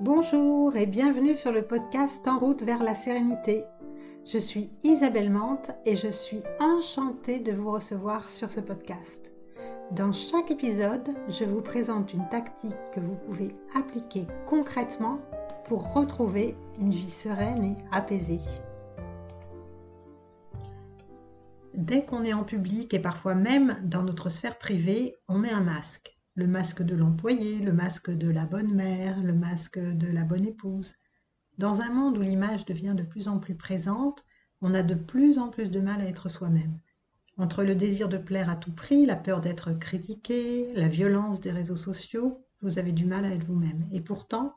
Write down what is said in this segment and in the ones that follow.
Bonjour et bienvenue sur le podcast En route vers la sérénité. Je suis Isabelle Mante et je suis enchantée de vous recevoir sur ce podcast. Dans chaque épisode, je vous présente une tactique que vous pouvez appliquer concrètement pour retrouver une vie sereine et apaisée. Dès qu'on est en public et parfois même dans notre sphère privée, on met un masque le masque de l'employé, le masque de la bonne mère, le masque de la bonne épouse. Dans un monde où l'image devient de plus en plus présente, on a de plus en plus de mal à être soi-même. Entre le désir de plaire à tout prix, la peur d'être critiqué, la violence des réseaux sociaux, vous avez du mal à être vous-même. Et pourtant,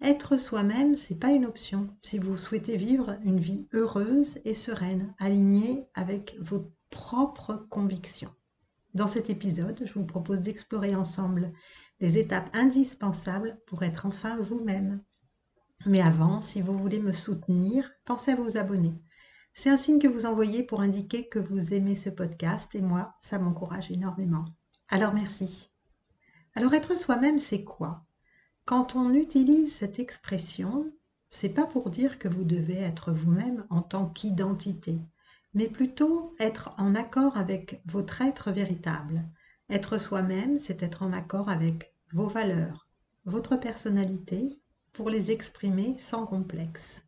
être soi-même, c'est pas une option si vous souhaitez vivre une vie heureuse et sereine, alignée avec vos propres convictions. Dans cet épisode, je vous propose d'explorer ensemble les étapes indispensables pour être enfin vous-même. Mais avant, si vous voulez me soutenir, pensez à vous abonner. C'est un signe que vous envoyez pour indiquer que vous aimez ce podcast et moi, ça m'encourage énormément. Alors merci. Alors être soi-même, c'est quoi? Quand on utilise cette expression, c'est pas pour dire que vous devez être vous-même en tant qu'identité mais plutôt être en accord avec votre être véritable. Être soi-même, c'est être en accord avec vos valeurs, votre personnalité, pour les exprimer sans complexe.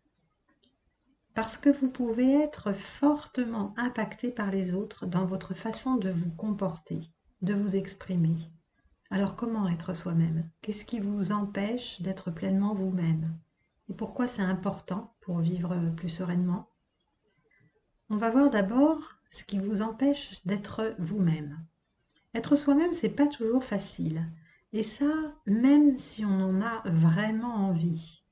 Parce que vous pouvez être fortement impacté par les autres dans votre façon de vous comporter, de vous exprimer. Alors comment être soi-même? Qu'est-ce qui vous empêche d'être pleinement vous-même? Et pourquoi c'est important pour vivre plus sereinement? On va voir d'abord ce qui vous empêche d'être vous-même. Être soi-même, c'est pas toujours facile. Et ça, même si on en a vraiment envie.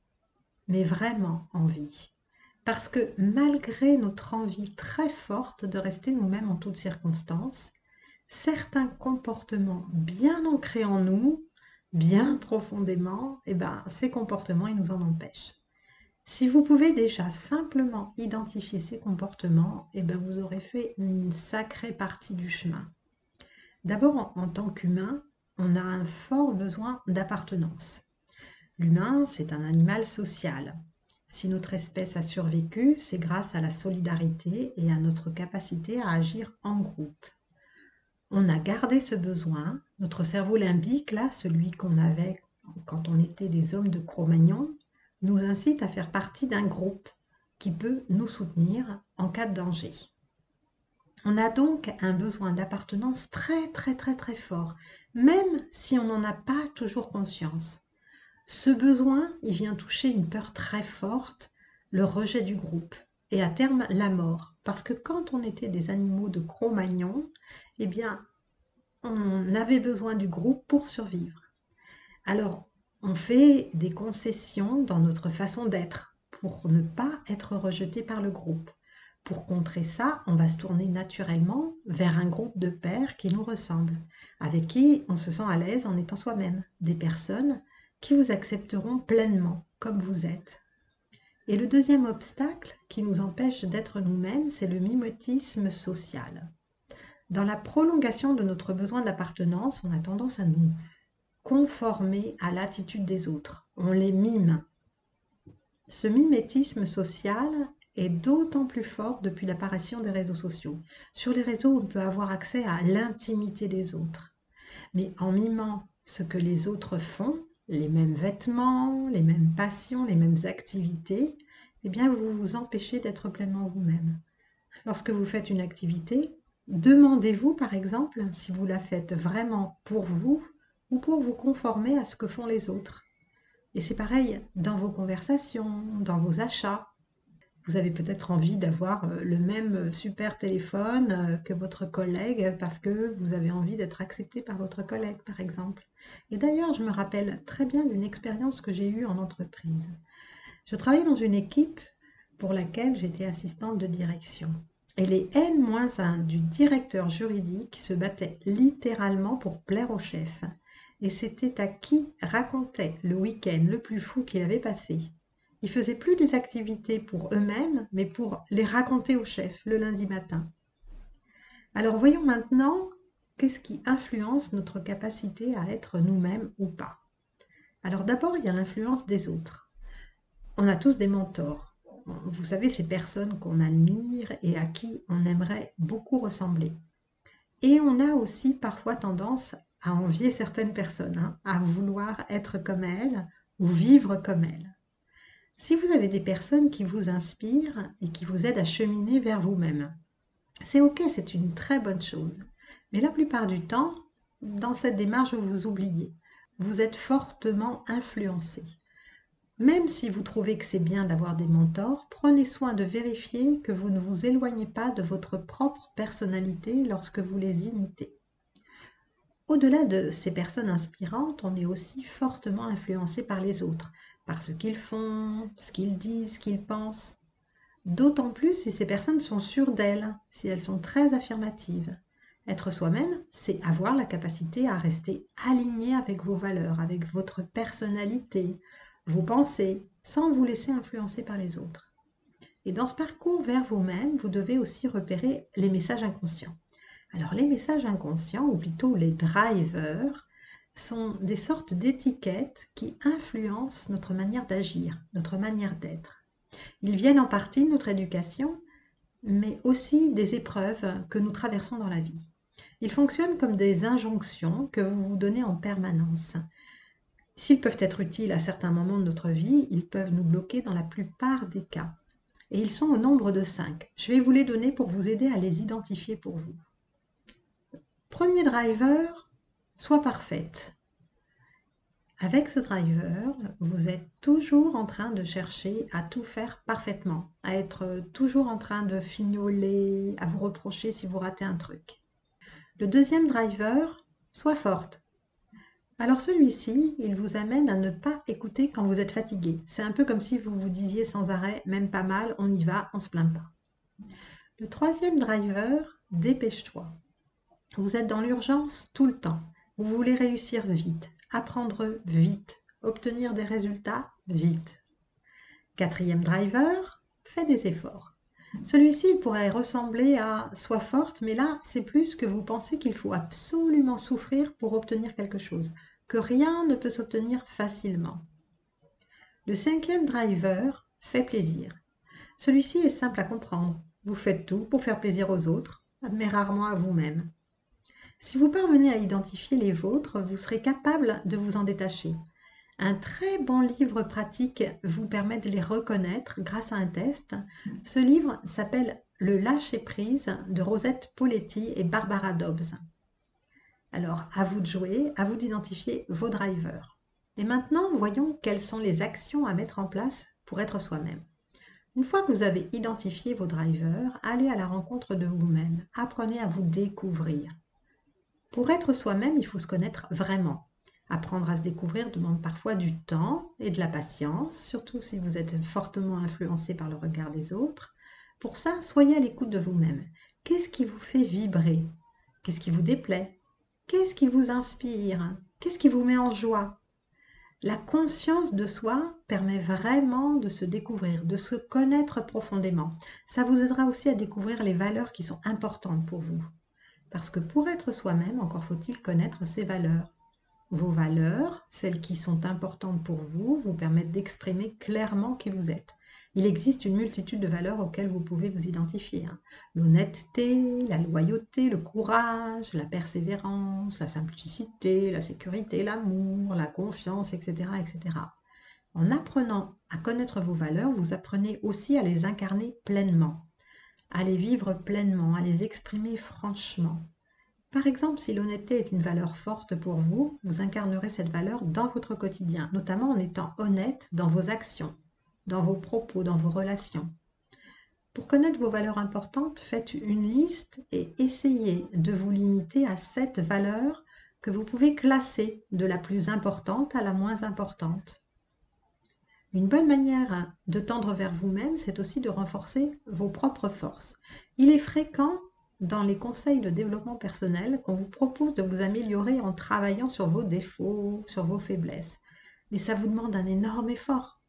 Mais vraiment envie. Parce que malgré notre envie très forte de rester nous-mêmes en toutes circonstances, certains comportements bien ancrés en nous, bien profondément, eh ben, ces comportements, ils nous en empêchent. Si vous pouvez déjà simplement identifier ces comportements, eh bien vous aurez fait une sacrée partie du chemin. D'abord, en, tant qu'humain, on a un fort besoin d'appartenance. L'humain, c'est un animal social. Si notre espèce a survécu, c'est grâce à la solidarité et à notre capacité à agir en groupe. On a gardé ce besoin, notre cerveau limbique, là, celui qu'on avait quand on était des hommes de Cro-Magnon, nous incite à faire partie d'un groupe qui peut nous soutenir en cas de danger. On a donc un besoin d'appartenance très très très très fort, même si on n'en a pas toujours conscience. Ce besoin, il vient toucher une peur très forte, le rejet du groupe, et à terme la mort. Parce que quand on était des animaux de Cro-Magnon, eh bien, on avait besoin du groupe pour survivre. Alors, on fait des concessions dans notre façon d'être pour ne pas être rejeté par le groupe. Pour contrer ça, on va se tourner naturellement vers un groupe de pairs qui nous ressemblent, avec qui on se sent à l'aise en étant soi-même, des personnes qui vous accepteront pleinement comme vous êtes. Et le deuxième obstacle qui nous empêche d'être nous-mêmes, c'est le mimétisme social. Dans la prolongation de notre besoin d'appartenance, on a tendance à nous conformer à l'attitude des autres. On les mime. Ce mimétisme social est d'autant plus fort depuis l'apparition des réseaux sociaux. Sur les réseaux, on peut avoir accès à l'intimité des autres. Mais en mimant ce que les autres font, les mêmes vêtements, les mêmes passions, les mêmes activités, eh bien vous vous empêchez d'être pleinement vous-même. Lorsque vous faites une activité, demandez-vous par exemple si vous la faites vraiment pour vous ou pour vous conformer à ce que font les autres. Et c'est pareil dans vos conversations, dans vos achats. Vous avez peut-être envie d'avoir euh, le même super téléphone euh, que votre collègue parce que vous avez envie d'être accepté par votre collègue, par exemple. Et d'ailleurs, je me rappelle très bien d'une expérience que j'ai eue en entreprise. Je travaillais dans une équipe pour laquelle j'étais assistante de direction. Et les N-1 du directeur juridique se battaient littéralement pour plaire au chef et c'était à qui racontait le week-end le plus fou qu'il avait passé. Ils faisaient plus des activités pour eux-mêmes, mais pour les raconter au chef le lundi matin. Alors voyons maintenant qu'est-ce qui influence notre capacité à être nous-mêmes ou pas. Alors d'abord, il y a l'influence des autres. On a tous des mentors. Vous savez, ces personnes qu'on admire et à qui on aimerait beaucoup ressembler. Et on a aussi parfois tendance à envier certaines personnes, hein, à vouloir être comme elles ou vivre comme elles. Si vous avez des personnes qui vous inspirent et qui vous aident à cheminer vers vous-même, c'est ok, c'est une très bonne chose. Mais la plupart du temps, dans cette démarche, vous vous oubliez. Vous êtes fortement influencé. Même si vous trouvez que c'est bien d'avoir des mentors, prenez soin de vérifier que vous ne vous éloignez pas de votre propre personnalité lorsque vous les imitez. Au-delà de ces personnes inspirantes, on est aussi fortement influencé par les autres, par ce qu'ils font, ce qu'ils disent, ce qu'ils pensent. D'autant plus si ces personnes sont sûres d'elles, si elles sont très affirmatives. Être soi-même, c'est avoir la capacité à rester aligné avec vos valeurs, avec votre personnalité, vos pensées, sans vous laisser influencer par les autres. Et dans ce parcours vers vous-même, vous devez aussi repérer les messages inconscients. Alors les messages inconscients, ou plutôt les drivers, sont des sortes d'étiquettes qui influencent notre manière d'agir, notre manière d'être. Ils viennent en partie de notre éducation, mais aussi des épreuves que nous traversons dans la vie. Ils fonctionnent comme des injonctions que vous vous donnez en permanence. S'ils peuvent être utiles à certains moments de notre vie, ils peuvent nous bloquer dans la plupart des cas. Et ils sont au nombre de cinq. Je vais vous les donner pour vous aider à les identifier pour vous. Premier driver, sois parfaite. Avec ce driver, vous êtes toujours en train de chercher à tout faire parfaitement, à être toujours en train de fignoler, à vous reprocher si vous ratez un truc. Le deuxième driver, soit forte. Alors celui-ci, il vous amène à ne pas écouter quand vous êtes fatigué. C'est un peu comme si vous vous disiez sans arrêt, même pas mal, on y va, on se plaint pas. Le troisième driver, dépêche-toi. Vous êtes dans l'urgence tout le temps. Vous voulez réussir vite, apprendre vite, obtenir des résultats vite. Quatrième driver, fais des efforts. Celui-ci pourrait ressembler à Sois forte, mais là, c'est plus que vous pensez qu'il faut absolument souffrir pour obtenir quelque chose, que rien ne peut s'obtenir facilement. Le cinquième driver fait plaisir. Celui-ci est simple à comprendre. Vous faites tout pour faire plaisir aux autres, mais rarement à vous-même. Si vous parvenez à identifier les vôtres, vous serez capable de vous en détacher. Un très bon livre pratique vous permet de les reconnaître grâce à un test. Ce livre s'appelle Le lâcher-prise de Rosette Poletti et Barbara Dobbs. Alors, à vous de jouer, à vous d'identifier vos drivers. Et maintenant, voyons quelles sont les actions à mettre en place pour être soi-même. Une fois que vous avez identifié vos drivers, allez à la rencontre de vous-même. Apprenez à vous découvrir. Pour être soi-même, il faut se connaître vraiment. Apprendre à se découvrir demande parfois du temps et de la patience, surtout si vous êtes fortement influencé par le regard des autres. Pour ça, soyez à l'écoute de vous-même. Qu'est-ce qui vous fait vibrer? Qu'est-ce qui vous déplaît? Qu'est-ce qui vous inspire? Qu'est-ce qui vous met en joie? La conscience de soi permet vraiment de se découvrir, de se connaître profondément. Ça vous aidera aussi à découvrir les valeurs qui sont importantes pour vous. Parce que pour être soi-même, encore faut-il connaître ses valeurs. Vos valeurs, celles qui sont importantes pour vous, vous permettent d'exprimer clairement qui vous êtes. Il existe une multitude de valeurs auxquelles vous pouvez vous identifier. Hein. L'honnêteté, la loyauté, le courage, la persévérance, la simplicité, la sécurité, l'amour, la confiance, etc., etc. En apprenant à connaître vos valeurs, vous apprenez aussi à les incarner pleinement, à les vivre pleinement, à les exprimer franchement. Par exemple, si l'honnêteté est une valeur forte pour vous, vous incarnerez cette valeur dans votre quotidien, notamment en étant honnête dans vos actions, dans vos propos, dans vos relations. Pour connaître vos valeurs importantes, faites une liste et essayez de vous limiter à sept valeurs que vous pouvez classer de la plus importante à la moins importante. Une bonne manière de tendre vers vous-même, c'est aussi de renforcer vos propres forces. Il est fréquent dans les conseils de développement personnel qu'on vous propose de vous améliorer en travaillant sur vos défauts, sur vos faiblesses. Mais ça vous demande un énorme effort,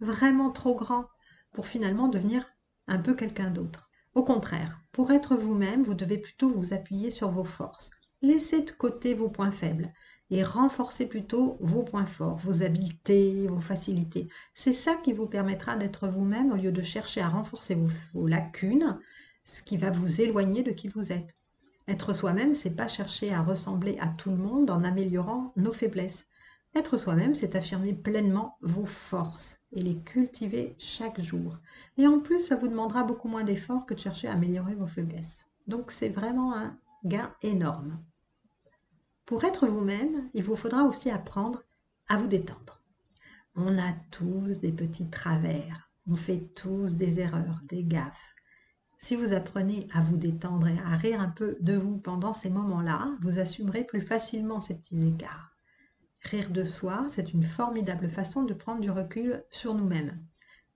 vraiment trop grand, pour finalement devenir un peu quelqu'un d'autre. Au contraire, pour être vous-même, vous devez plutôt vous appuyer sur vos forces. Laissez de côté vos points faibles. Et renforcez plutôt vos points forts, vos habiletés, vos facilités. C'est ça qui vous permettra d'être vous-même au lieu de chercher à renforcer vos, lacunes, ce qui va vous éloigner de qui vous êtes. Être soi-même, c'est pas chercher à ressembler à tout le monde en améliorant nos faiblesses. Être soi-même, c'est affirmer pleinement vos forces et les cultiver chaque jour. Et en plus, ça vous demandera beaucoup moins d'efforts que de chercher à améliorer vos faiblesses. Donc c'est vraiment un gain énorme. Pour être vous-même, il vous faudra aussi apprendre à vous détendre. On a tous des petits travers, on fait tous des erreurs, des gaffes. Si vous apprenez à vous détendre et à rire un peu de vous pendant ces moments-là, vous assumerez plus facilement ces petits écarts. Rire de soi, c'est une formidable façon de prendre du recul sur nous-mêmes.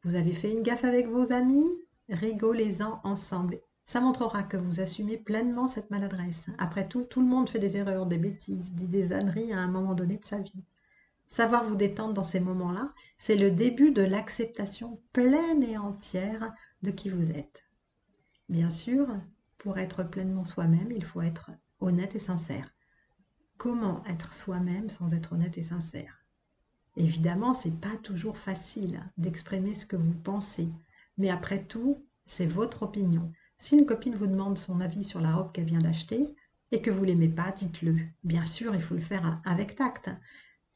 Vous avez fait une gaffe avec vos amis? Rigolez-en ensemble ça montrera que vous assumez pleinement cette maladresse. Après tout, tout le monde fait des erreurs, des bêtises, dit des âneries à un moment donné de sa vie. Savoir vous détendre dans ces moments-là, c'est le début de l'acceptation pleine et entière de qui vous êtes. Bien sûr, pour être pleinement soi-même, il faut être honnête et sincère. Comment être soi-même sans être honnête et sincère? Évidemment, c'est pas toujours facile d'exprimer ce que vous pensez, mais après tout, c'est votre opinion. Si une copine vous demande son avis sur la robe qu'elle vient d'acheter et que vous l'aimez pas, dites-le. Bien sûr, il faut le faire avec tact.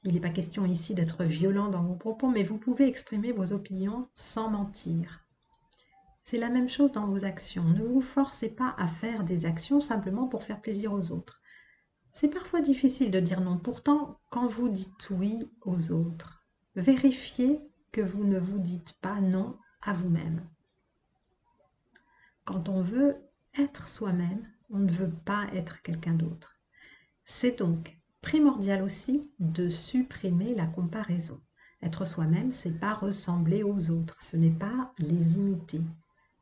Il n'est pas question ici d'être violent dans vos propos, mais vous pouvez exprimer vos opinions sans mentir. C'est la même chose dans vos actions. Ne vous forcez pas à faire des actions simplement pour faire plaisir aux autres. C'est parfois difficile de dire non. Pourtant, quand vous dites oui aux autres, vérifiez que vous ne vous dites pas non à vous-même. Quand on veut être soi-même, on ne veut pas être quelqu'un d'autre. C'est donc primordial aussi de supprimer la comparaison. Être soi-même, c'est pas ressembler aux autres, ce n'est pas les imiter.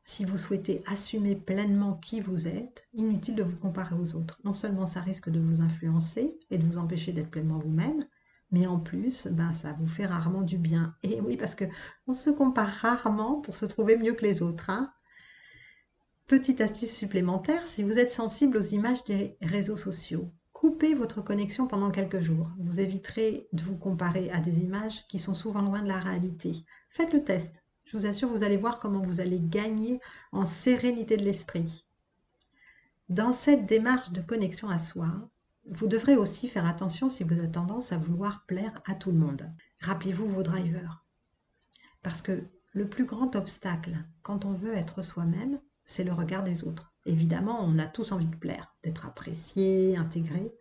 Si vous souhaitez assumer pleinement qui vous êtes, inutile de vous comparer aux autres. Non seulement ça risque de vous influencer et de vous empêcher d'être pleinement vous-même, mais en plus, ben, ça vous fait rarement du bien. Et oui, parce que on se compare rarement pour se trouver mieux que les autres. Hein Petite astuce supplémentaire, si vous êtes sensible aux images des réseaux sociaux, coupez votre connexion pendant quelques jours. Vous éviterez de vous comparer à des images qui sont souvent loin de la réalité. Faites le test. Je vous assure, vous allez voir comment vous allez gagner en sérénité de l'esprit. Dans cette démarche de connexion à soi, vous devrez aussi faire attention si vous avez tendance à vouloir plaire à tout le monde. Rappelez-vous vos drivers. Parce que le plus grand obstacle quand on veut être soi-même, c'est le regard des autres. Évidemment, on a tous envie de plaire, d'être apprécié, intégré.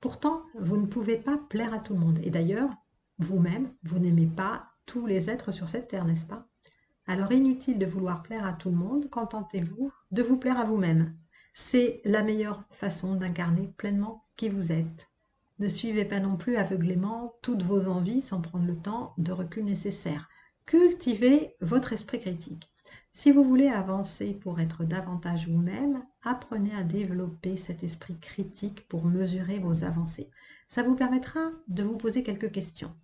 Pourtant, vous ne pouvez pas plaire à tout le monde. Et d'ailleurs, vous-même, vous, n'aimez pas tous les êtres sur cette terre, n'est-ce pas? Alors inutile de vouloir plaire à tout le monde, contentez-vous de vous plaire à vous-même. C'est la meilleure façon d'incarner pleinement qui vous êtes. Ne suivez pas non plus aveuglément toutes vos envies sans prendre le temps de recul nécessaire. Cultivez votre esprit critique. Si vous voulez avancer pour être davantage vous-même, apprenez à développer cet esprit critique pour mesurer vos avancées. Ça vous permettra de vous poser quelques questions.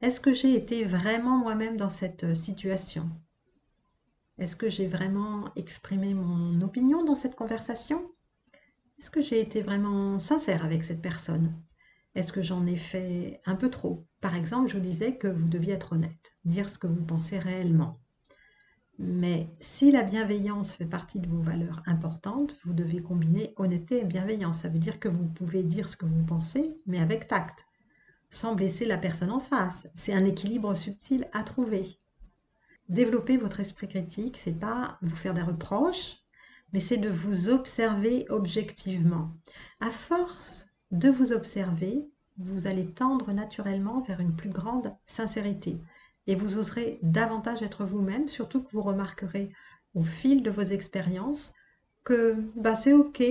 Est-ce que j'ai été vraiment moi-même dans cette situation? Est-ce que j'ai vraiment exprimé mon opinion dans cette conversation? Est-ce que j'ai été vraiment sincère avec cette personne? Est-ce que j'en ai fait un peu trop? Par exemple, je vous disais que vous deviez être honnête, dire ce que vous pensez réellement. Mais si la bienveillance fait partie de vos valeurs importantes, vous devez combiner honnêteté et bienveillance. Ça veut dire que vous pouvez dire ce que vous pensez, mais avec tact, sans blesser la personne en face. C'est un équilibre subtil à trouver. Développer votre esprit critique, c'est pas vous faire des reproches, mais c'est de vous observer objectivement. À force de vous observer, vous allez tendre naturellement vers une plus grande sincérité et vous oserez davantage être vous-même, surtout que vous remarquerez au fil de vos expériences que bah, c'est OK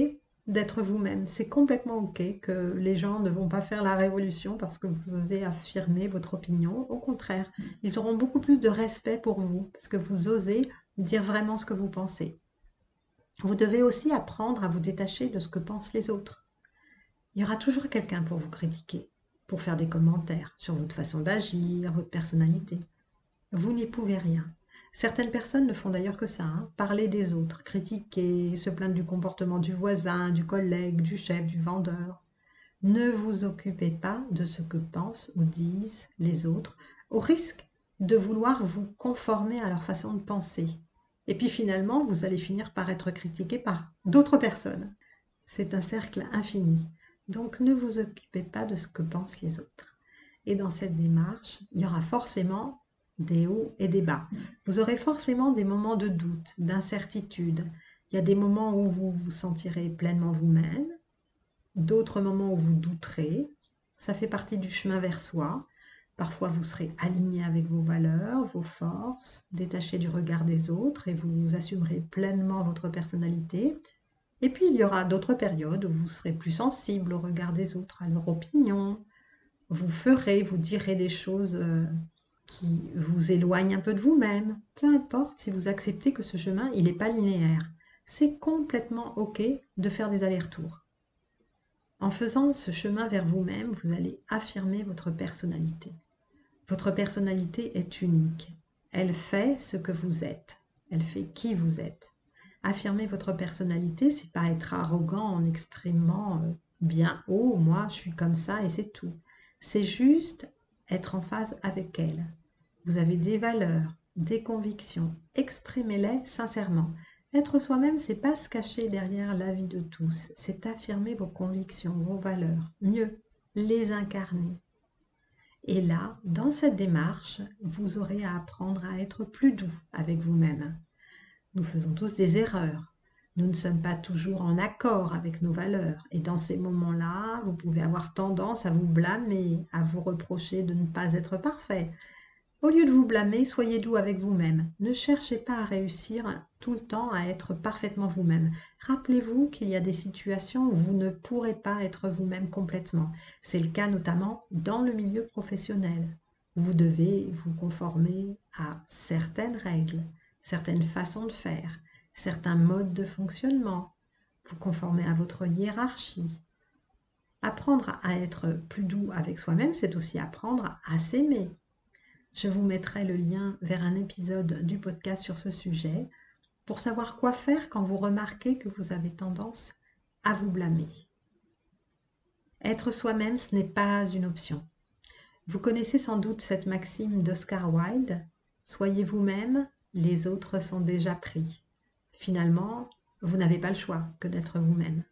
d'être vous-même. C'est complètement OK que les gens ne vont pas faire la révolution parce que vous osez affirmer votre opinion. Au contraire, ils auront beaucoup plus de respect pour vous parce que vous osez dire vraiment ce que vous pensez. Vous devez aussi apprendre à vous détacher de ce que pensent les autres. Il y aura toujours quelqu'un pour vous critiquer pour faire des commentaires sur votre façon d'agir, votre personnalité. Vous n'y pouvez rien. Certaines personnes ne font d'ailleurs que ça, hein. parler des autres, critiquer, se plaindre du comportement du voisin, du collègue, du chef, du vendeur. Ne vous occupez pas de ce que pensent ou disent les autres, au risque de vouloir vous conformer à leur façon de penser. Et puis finalement, vous allez finir par être critiqué par d'autres personnes. C'est un cercle infini. Donc ne vous occupez pas de ce que pensent les autres. Et dans cette démarche, il y aura forcément des hauts et des bas. Vous aurez forcément des moments de doute, d'incertitude. Il y a des moments où vous vous sentirez pleinement vous-même, d'autres moments où vous douterez. Ça fait partie du chemin vers soi. Parfois, vous serez aligné avec vos valeurs, vos forces, détaché du regard des autres et vous assumerez pleinement votre personnalité. Et puis, il y aura d'autres périodes où vous serez plus sensible au regard des autres, à leur opinion. Vous ferez, vous direz des choses euh, qui vous éloignent un peu de vous-même. Peu importe si vous acceptez que ce chemin, il n'est pas linéaire. C'est complètement OK de faire des allers-retours. En faisant ce chemin vers vous-même, vous allez affirmer votre personnalité. Votre personnalité est unique. Elle fait ce que vous êtes. Elle fait qui vous êtes. Affirmer votre personnalité, c'est pas être arrogant en exprimant euh, bien haut, moi je suis comme ça et c'est tout. C'est juste être en phase avec elle. Vous avez des valeurs, des convictions, exprimez-les sincèrement. Être soi-même, c'est pas se cacher derrière la vie de tous, c'est affirmer vos convictions, vos valeurs, mieux, les incarner. Et là, dans cette démarche, vous aurez à apprendre à être plus doux avec vous-même. Nous faisons tous des erreurs. Nous ne sommes pas toujours en accord avec nos valeurs. Et dans ces moments-là, vous pouvez avoir tendance à vous blâmer, à vous reprocher de ne pas être parfait, au lieu de vous blâmer, soyez doux avec vous-même. Ne cherchez pas à réussir tout le temps à être parfaitement vous-même. Rappelez-vous qu'il y a des situations où vous ne pourrez pas être vous-même complètement. C'est le cas notamment dans le milieu professionnel. Vous devez vous conformer à certaines règles, certaines façons de faire, certains modes de fonctionnement, vous conformer à votre hiérarchie. Apprendre à être plus doux avec soi-même, c'est aussi apprendre à s'aimer, je vous mettrai le lien vers un épisode du podcast sur ce sujet pour savoir quoi faire quand vous remarquez que vous avez tendance à vous blâmer. Être soi-même, ce n'est pas une option. Vous connaissez sans doute cette maxime d'Oscar Wilde Soyez vous-même, les autres sont déjà pris. Finalement, vous n'avez pas le choix que d'être vous-même.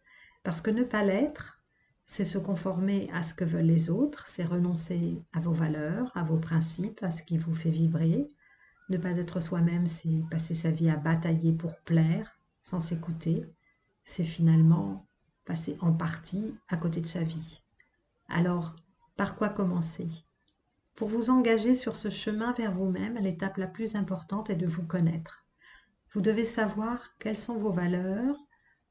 Parce que ne pas l'être, c'est se conformer à ce que veulent les autres, c'est renoncer à vos valeurs, à vos principes, à ce qui vous fait vibrer. Ne pas être soi-même, c'est passer sa vie à batailler pour plaire, sans s'écouter. C'est finalement passer en partie à côté de sa vie. Alors, par quoi commencer? Pour vous engager sur ce chemin vers vous-même, l'étape la plus importante est de vous connaître. Vous devez savoir quelles sont vos valeurs,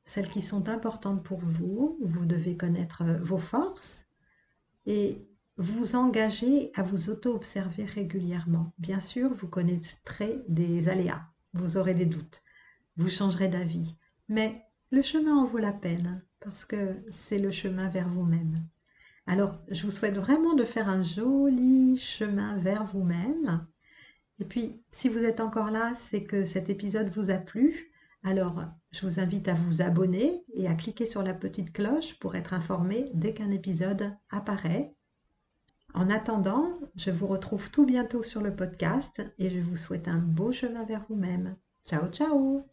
celles qui sont importantes pour vous. Vous devez connaître euh, vos forces et vous engager à vous auto-observer régulièrement. Bien sûr, vous connaîtrez des aléas, vous aurez des doutes, vous changerez d'avis, mais le chemin en vaut la peine parce que c'est le chemin vers vous-même. Alors, je vous souhaite vraiment de faire un joli chemin vers vous-même. Et puis, si vous êtes encore là, c'est que cet épisode vous a plu. Alors, je vous invite à vous abonner et à cliquer sur la petite cloche pour être informé dès qu'un épisode apparaît. En attendant, je vous retrouve tout bientôt sur le podcast et je vous souhaite un beau chemin vers vous-même. Ciao, ciao